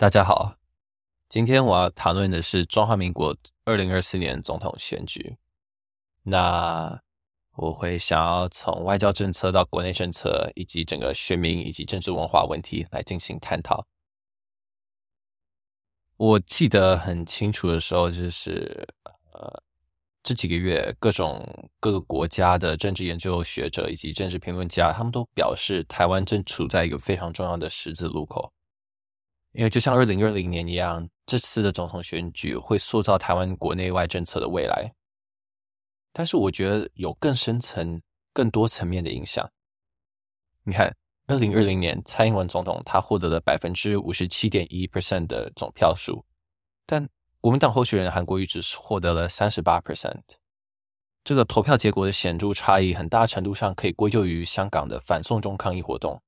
大家好，今天我要谈论的是中华民国二零二四年总统选举。那我会想要从外交政策到国内政策，以及整个选民以及政治文化问题来进行探讨。我记得很清楚的时候，就是呃这几个月，各种各个国家的政治研究学者以及政治评论家，他们都表示台湾正处在一个非常重要的十字路口。因为就像二零二零年一样，这次的总统选举会塑造台湾国内外政策的未来。但是我觉得有更深层、更多层面的影响。你看，二零二零年蔡英文总统他获得了百分之五十七点一 percent 的总票数，但国民党候选人韩国瑜只是获得了三十八 percent。这个投票结果的显著差异，很大程度上可以归咎于香港的反送中抗议活动，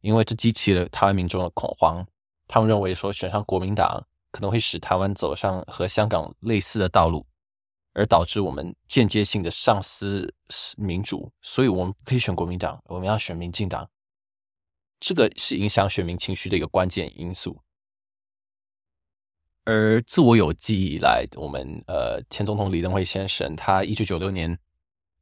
因为这激起了台湾民众的恐慌。他们认为说选上国民党可能会使台湾走上和香港类似的道路，而导致我们间接性的丧失民主，所以我们可以选国民党，我们要选民进党。这个是影响选民情绪的一个关键因素。而自我有记忆以来，我们呃前总统李登辉先生，他一九九六年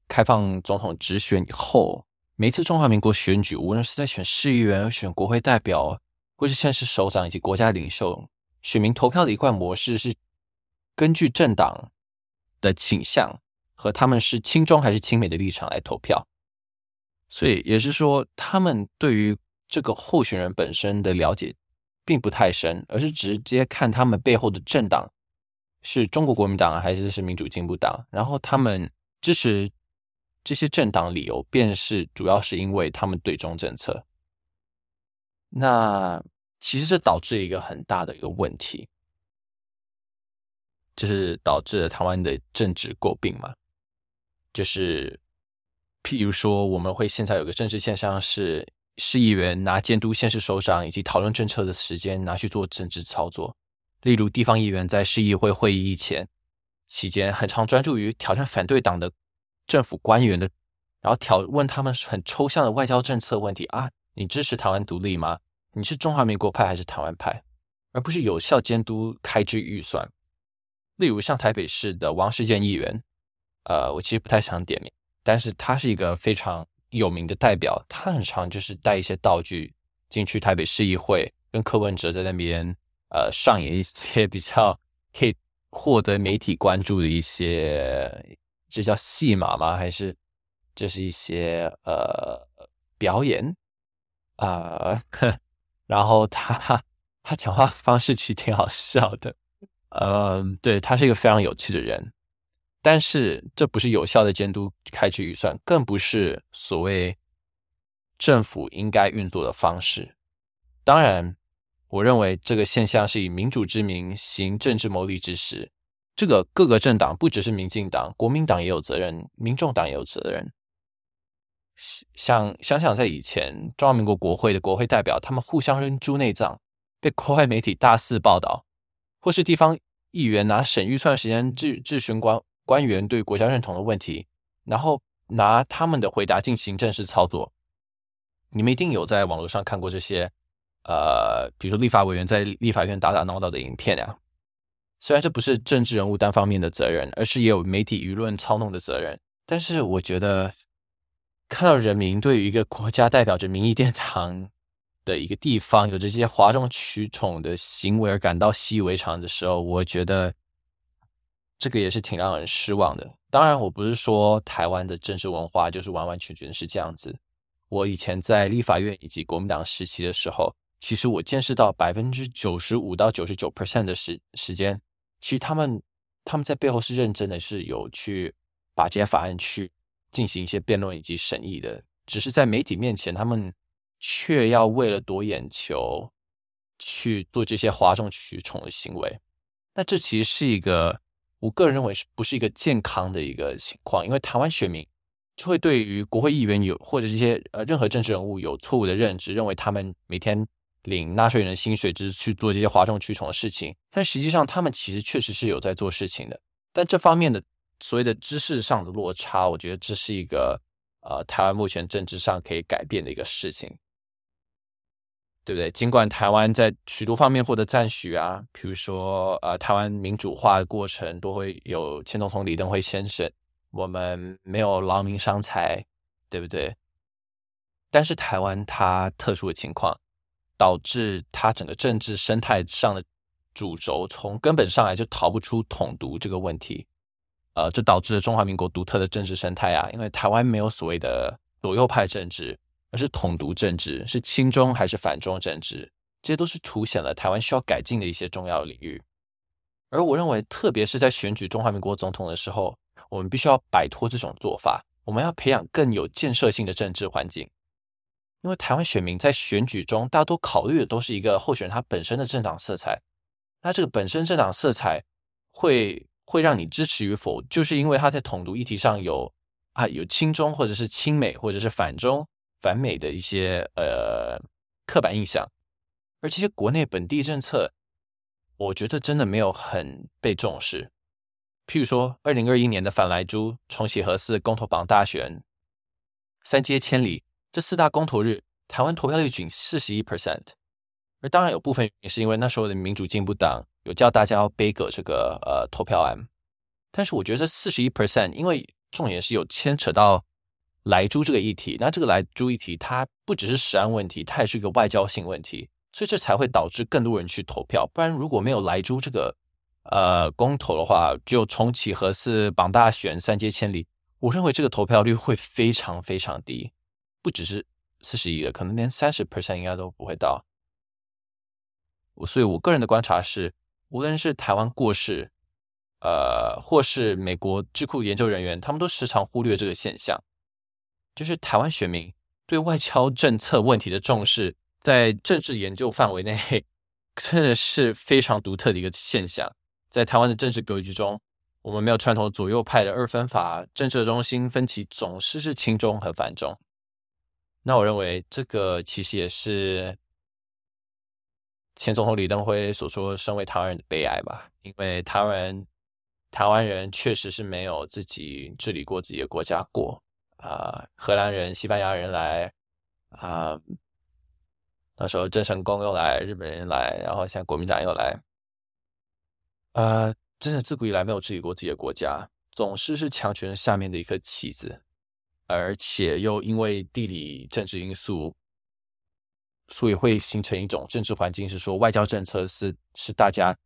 开放总统直选以后，每次中华民国选举，无论是在选市议员、选国会代表。或是县市首长以及国家领袖选民投票的一贯模式是根据政党的倾向和他们是亲中还是亲美的立场来投票，所以也是说，他们对于这个候选人本身的了解并不太深，而是直接看他们背后的政党是中国国民党还是是民主进步党，然后他们支持这些政党理由便是主要是因为他们对中政策。那其实这导致一个很大的一个问题，就是导致了台湾的政治诟病嘛。就是譬如说，我们会现在有个政治现象是，市议员拿监督县市首长以及讨论政策的时间拿去做政治操作。例如，地方议员在市议会会议以前期间，很常专注于挑战反对党的政府官员的，然后挑问他们很抽象的外交政策问题啊。你支持台湾独立吗？你是中华民国派还是台湾派？而不是有效监督开支预算。例如像台北市的王世坚议员，呃，我其实不太想点名，但是他是一个非常有名的代表。他很常就是带一些道具进去台北市议会，跟柯文哲在那边呃上演一些比较可以获得媒体关注的一些，这叫戏码吗？还是这是一些呃表演？啊，然后他他讲话方式其实挺好笑的，嗯，对他是一个非常有趣的人，但是这不是有效的监督开支预算，更不是所谓政府应该运作的方式。当然，我认为这个现象是以民主之名行政治牟利之实，这个各个政党不只是民进党，国民党也有责任，民众党也有责任。想想想，在以前中华民国国会的国会代表，他们互相扔猪内脏，被国外媒体大肆报道；或是地方议员拿省预算时间质质询官官员对国家认同的问题，然后拿他们的回答进行正式操作。你们一定有在网络上看过这些，呃，比如说立法委员在立法院打打闹闹的影片呀。虽然这不是政治人物单方面的责任，而是也有媒体舆论操弄的责任，但是我觉得。看到人民对于一个国家代表着民意殿堂的一个地方有这些哗众取宠的行为而感到习以为常的时候，我觉得这个也是挺让人失望的。当然，我不是说台湾的政治文化就是完完全全是这样子。我以前在立法院以及国民党时期的时候，其实我见识到百分之九十五到九十九 percent 的时时间，其实他们他们在背后是认真的，是有去把这些法案去。进行一些辩论以及审议的，只是在媒体面前，他们却要为了夺眼球去做这些哗众取宠的行为。那这其实是一个，我个人认为是不是一个健康的一个情况？因为台湾选民就会对于国会议员有或者这些呃任何政治人物有错误的认知，认为他们每天领纳税人薪水，只是去做这些哗众取宠的事情。但实际上，他们其实确实是有在做事情的。但这方面的。所谓的知识上的落差，我觉得这是一个呃台湾目前政治上可以改变的一个事情。对不对？尽管台湾在许多方面获得赞许啊，比如说呃，台湾民主化的过程都会有前总统李登辉先生，我们没有劳民伤财，对不对？但是台湾它特殊的情况，导致它整个政治生态上的主轴从根本上来就逃不出统独这个问题，呃，这导致了中华民国独特的政治生态啊，因为台湾没有所谓的左右派政治。而是统独政治，是亲中还是反中政治，这些都是凸显了台湾需要改进的一些重要领域。而我认为，特别是在选举中华民国总统的时候，我们必须要摆脱这种做法，我们要培养更有建设性的政治环境。因为台湾选民在选举中大多考虑的都是一个候选人他本身的政党色彩，那这个本身政党色彩会会让你支持与否，就是因为他在统独议题上有啊有亲中或者是亲美或者是反中。反美的一些呃刻板印象，而这些国内本地政策，我觉得真的没有很被重视。譬如说，二零二一年的反莱猪、重启核四、公投榜大选、三阶千里这四大公投日，台湾投票率仅四十一 percent。而当然有部分也是因为那时候的民主进步党有叫大家要背个这个呃投票案，但是我觉得这四十一 percent，因为重点是有牵扯到。莱猪这个议题，那这个莱猪议题，它不只是食安问题，它也是一个外交性问题，所以这才会导致更多人去投票。不然如果没有莱猪这个呃公投的话，就重启核四、绑大选、三阶千里，我认为这个投票率会非常非常低，不只是四十一的，可能连三十 percent 应该都不会到。我所以，我个人的观察是，无论是台湾过世，呃，或是美国智库研究人员，他们都时常忽略这个现象。就是台湾选民对外交政策问题的重视，在政治研究范围内，真的是非常独特的一个现象。在台湾的政治格局中，我们没有传统左右派的二分法，政治中心分歧总是是轻中和繁中。那我认为这个其实也是前总统李登辉所说“身为台湾人的悲哀”吧，因为台湾台湾人确实是没有自己治理过自己的国家过。啊，荷兰人、西班牙人来啊，那时候郑成功又来，日本人来，然后现在国民党又来，呃，真的自古以来没有治理过自己的国家，总是是强权下面的一颗棋子，而且又因为地理政治因素，所以会形成一种政治环境，是说外交政策是是大家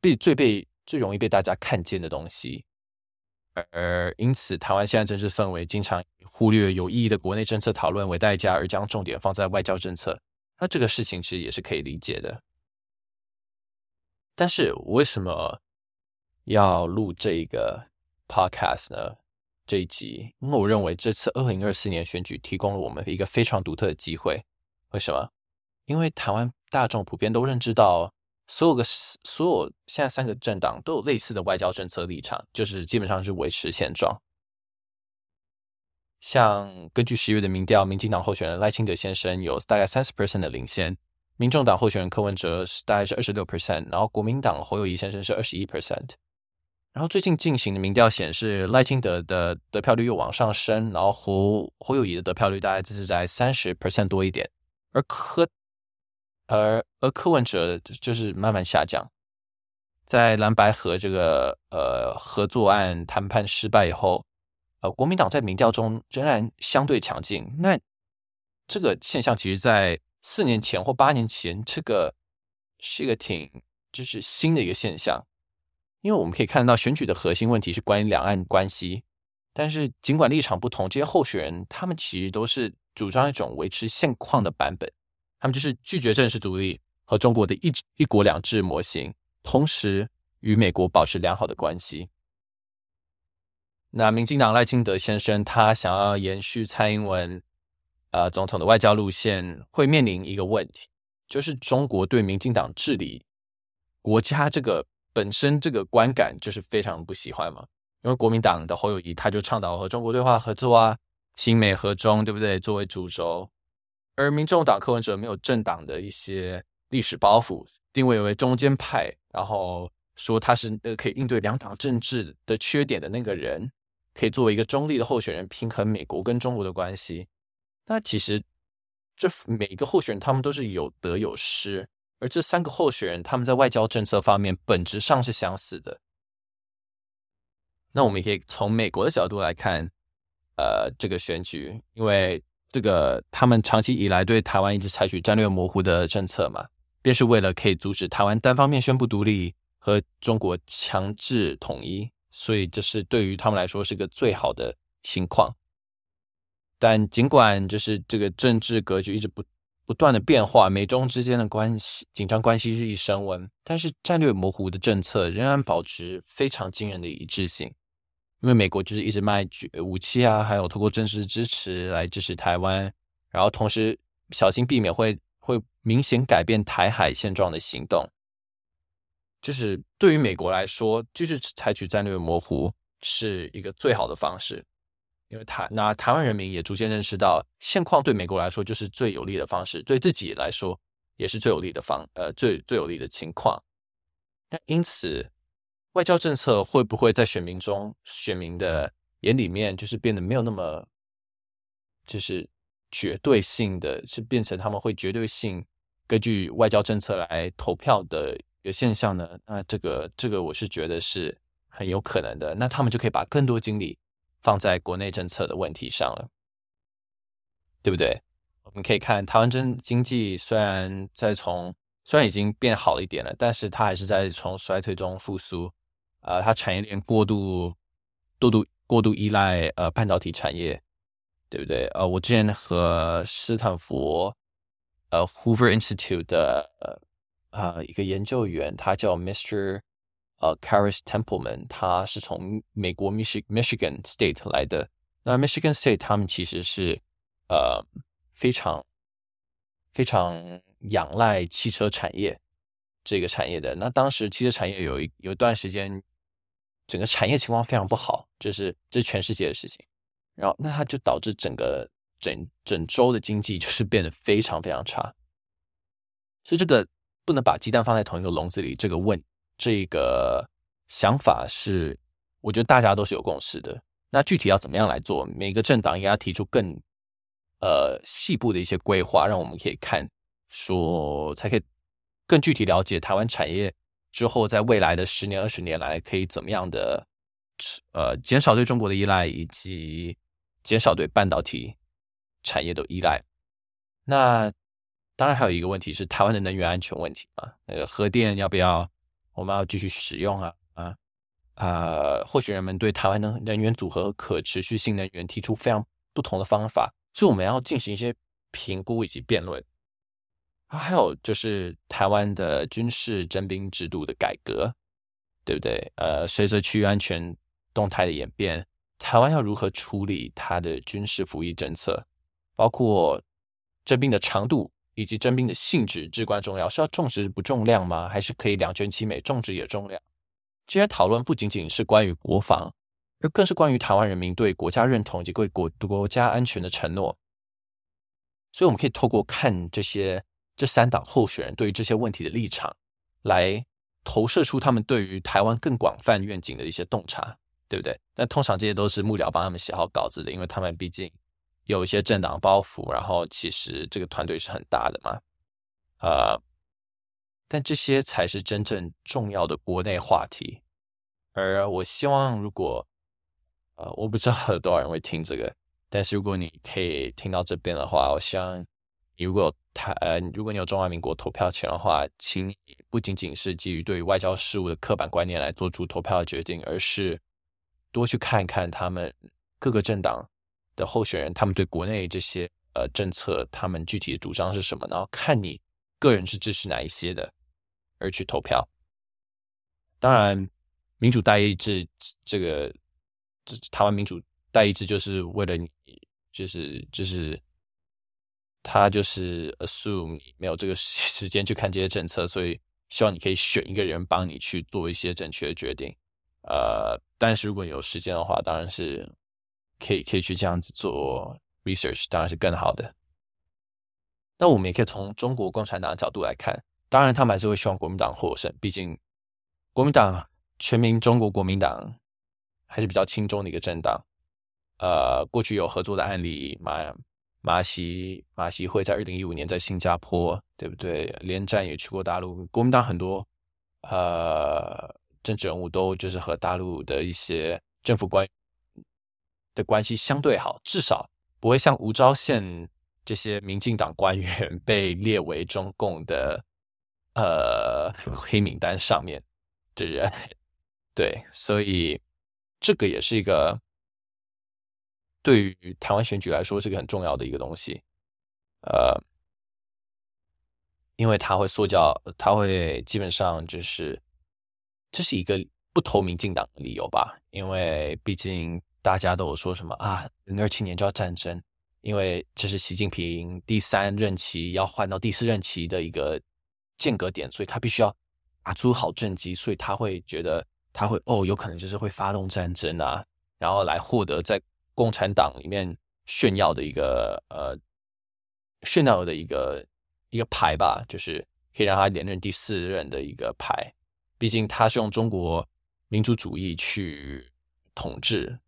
被最被最容易被大家看见的东西。而因此，台湾现在政治氛围经常忽略有意义的国内政策讨论为代价，而将重点放在外交政策。那这个事情其实也是可以理解的。但是，为什么要录这一个 podcast 呢？这一集，因为我认为这次二零二四年选举提供了我们一个非常独特的机会。为什么？因为台湾大众普遍都认知到。所有个所有现在三个政党都有类似的外交政策立场，就是基本上是维持现状。像根据十月的民调，民进党候选人赖清德先生有大概三十 percent 的领先，民众党候选人柯文哲是大概是二十六 percent，然后国民党侯友谊先生是二十一 percent。然后最近进行的民调显示，赖清德的得票率又往上升，然后侯侯友谊的得票率大概只是在三十 percent 多一点，而柯。而而柯文哲就是慢慢下降，在蓝白河这个呃合作案谈判失败以后，呃国民党在民调中仍然相对强劲。那这个现象其实，在四年前或八年前，这个是一个挺就是新的一个现象，因为我们可以看到选举的核心问题是关于两岸关系，但是尽管立场不同，这些候选人他们其实都是主张一种维持现况的版本。他们就是拒绝正式独立和中国的一一国两制模型，同时与美国保持良好的关系。那民进党赖清德先生他想要延续蔡英文呃总统的外交路线，会面临一个问题，就是中国对民进党治理国家这个本身这个观感就是非常不喜欢嘛。因为国民党的侯友谊他就倡导和中国对话合作啊，亲美和中，对不对？作为主轴。而民众党柯文哲没有政党的一些历史包袱，定位为中间派，然后说他是呃可以应对两党政治的缺点的那个人，可以作为一个中立的候选人，平衡美国跟中国的关系。那其实这每一个候选人他们都是有得有失，而这三个候选人他们在外交政策方面本质上是相似的。那我们也可以从美国的角度来看，呃，这个选举，因为这个他们长期以来对台湾一直采取战略模糊的政策嘛，便是为了可以阻止台湾单方面宣布独立和中国强制统一，所以这是对于他们来说是个最好的情况。但尽管就是这个政治格局一直不不断的变化，美中之间的关系紧张关系日益升温，但是战略模糊的政策仍然保持非常惊人的一致性。因为美国就是一直卖武器啊，还有通过政治支持来支持台湾，然后同时小心避免会会明显改变台海现状的行动，就是对于美国来说，就是采取战略模糊是一个最好的方式，因为台那台湾人民也逐渐认识到现况对美国来说就是最有利的方式，对自己来说也是最有利的方呃最最有利的情况，那因此。外交政策会不会在选民中、选民的眼里面，就是变得没有那么，就是绝对性的，是变成他们会绝对性根据外交政策来投票的一个现象呢？那这个、这个，我是觉得是很有可能的。那他们就可以把更多精力放在国内政策的问题上了，对不对？我们可以看台湾经经济虽然在从虽然已经变好了一点了，但是它还是在从衰退中复苏。呃，它产业链过度、过度、过度依赖呃半导体产业，对不对？呃，我之前和斯坦福呃 Hoover Institute 的呃啊一个研究员，他叫 Mr. 呃 Caris Templeman，他是从美国 Michigan Michigan State 来的。那 Michigan State 他们其实是呃非常非常仰赖汽车产业这个产业的。那当时汽车产业有一有一段时间。整个产业情况非常不好，就是这全世界的事情。然后，那它就导致整个整整周的经济就是变得非常非常差。所以，这个不能把鸡蛋放在同一个笼子里。这个问这个想法是，我觉得大家都是有共识的。那具体要怎么样来做？每个政党应该要提出更呃细部的一些规划，让我们可以看说，才可以更具体了解台湾产业。之后，在未来的十年、二十年来，可以怎么样的呃减少对中国的依赖，以及减少对半导体产业的依赖？那当然还有一个问题是台湾的能源安全问题嘛？那个核电要不要我们要继续使用啊？啊啊！或许人们对台湾的能源组合、可持续性能源提出非常不同的方法，所以我们要进行一些评估以及辩论。啊，还有就是台湾的军事征兵制度的改革，对不对？呃，随着区域安全动态的演变，台湾要如何处理它的军事服役政策？包括征兵的长度以及征兵的性质至关重要，是要重质不重量吗？还是可以两全其美，重质也重量？这些讨论不仅仅是关于国防，而更是关于台湾人民对国家认同以及对国国家安全的承诺。所以，我们可以透过看这些。这三党候选人对于这些问题的立场，来投射出他们对于台湾更广泛愿景的一些洞察，对不对？但通常这些都是幕僚帮他们写好稿子的，因为他们毕竟有一些政党包袱，然后其实这个团队是很大的嘛。呃，但这些才是真正重要的国内话题。而我希望，如果呃，我不知道有多少人会听这个，但是如果你可以听到这边的话，我希望。你如果台呃，如果你有中华民国投票权的话，请不仅仅是基于对外交事务的刻板观念来做出投票的决定，而是多去看看他们各个政党的候选人，他们对国内这些呃政策，他们具体的主张是什么，然后看你个人是支持哪一些的，而去投票。当然，民主代议制这个，这台湾民主代议制就是为了你，就是就是。他就是 assume 你没有这个 时间去看这些政策，所以希望你可以选一个人帮你去做一些正确的决定。呃，但是如果有时间的话，当然是可以可以去这样子做 research，当然是更好的。那我们也可以从中国共产党的角度来看，当然他们还是会希望国民党获胜，毕竟国民党全民中国国民党还是比较轻中的一个政党。呃，过去有合作的案例，蛮。马习马习会在二零一五年在新加坡，对不对？连战也去过大陆，国民党很多呃政治人物都就是和大陆的一些政府官的关系相对好，至少不会像吴钊宪这些民进党官员 被列为中共的呃黑名单上面的人。对，所以这个也是一个。对于台湾选举来说，是个很重要的一个东西，呃，因为它会塑造，它会基本上就是，这是一个不投民进党的理由吧？因为毕竟大家都有说什么啊，零二七年就要战争，因为这是习近平第三任期要换到第四任期的一个间隔点，所以他必须要打出好政绩，所以他会觉得他会哦，有可能就是会发动战争啊，然后来获得在。共产党里面炫耀的一个呃炫耀的一个一个牌吧，就是可以让他连任第四任的一个牌。毕竟他是用中国民族主义去统治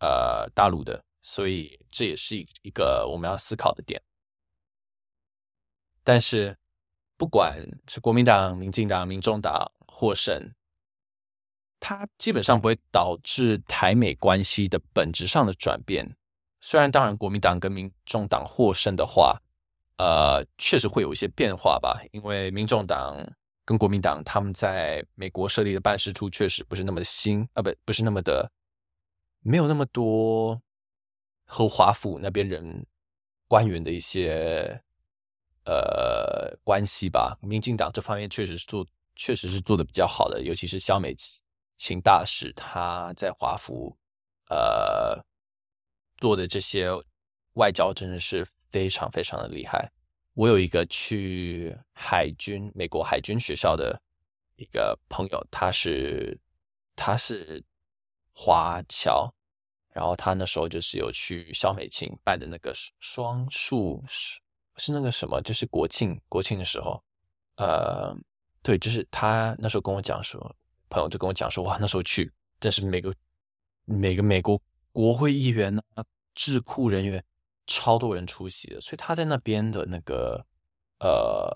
呃大陆的，所以这也是一一个我们要思考的点。但是不管是国民党、民进党、民众党获胜。它基本上不会导致台美关系的本质上的转变。虽然当然，国民党跟民众党获胜的话，呃，确实会有一些变化吧。因为民众党跟国民党他们在美国设立的办事处确实不是那么的新啊，不不是那么的，没有那么多和华府那边人官员的一些呃关系吧。民进党这方面确实是做，确实是做的比较好的，尤其是肖美琪。秦大使他在华府，呃，做的这些外交真的是非常非常的厉害。我有一个去海军美国海军学校的一个朋友，他是他是华侨，然后他那时候就是有去肖美琴办的那个双数是是那个什么，就是国庆国庆的时候，呃，对，就是他那时候跟我讲说。朋友就跟我讲说，哇，那时候去，但是每个每个美国国会议员啊、智库人员，超多人出席的，所以他在那边的那个呃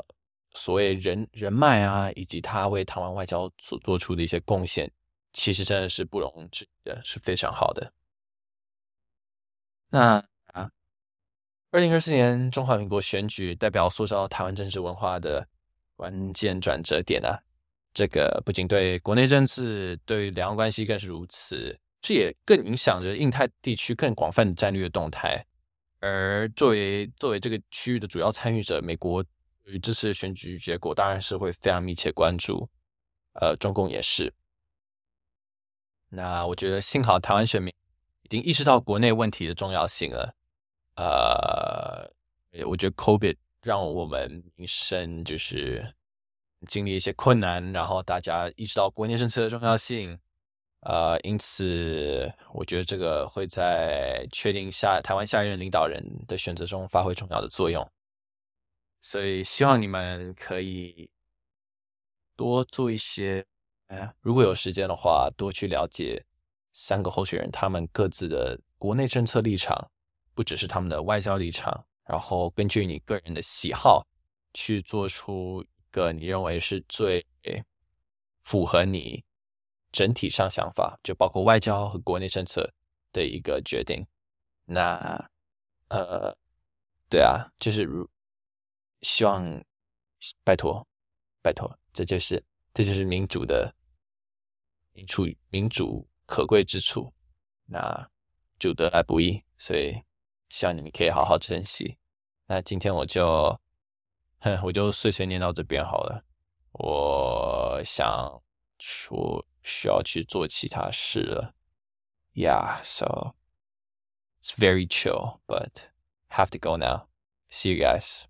所谓人人脉啊，以及他为台湾外交所做出的一些贡献，其实真的是不容置疑的，是非常好的。那啊，二零二四年中华民国选举代表塑造台湾政治文化的关键转折点啊。这个不仅对国内政治，对两岸关系更是如此，这也更影响着印太地区更广泛的战略动态。而作为作为这个区域的主要参与者，美国与这次选举结果当然是会非常密切关注。呃，中共也是。那我觉得幸好台湾选民已经意识到国内问题的重要性了。呃，我觉得 COVID 让我们民生就是。经历一些困难，然后大家意识到国内政策的重要性，呃，因此我觉得这个会在确定下台湾下一任领导人的选择中发挥重要的作用。所以希望你们可以多做一些，哎，如果有时间的话，多去了解三个候选人他们各自的国内政策立场，不只是他们的外交立场，然后根据你个人的喜好去做出。个你认为是最符合你整体上想法，就包括外交和国内政策的一个决定。那呃，对啊，就是如希望拜托拜托，这就是这就是民主的民主民主可贵之处。那就得来不易，所以希望你们可以好好珍惜。那今天我就。我就碎碎念到这边好了。我想说需要去做其他事了。Yeah, so it's very chill, but have to go now. See you guys.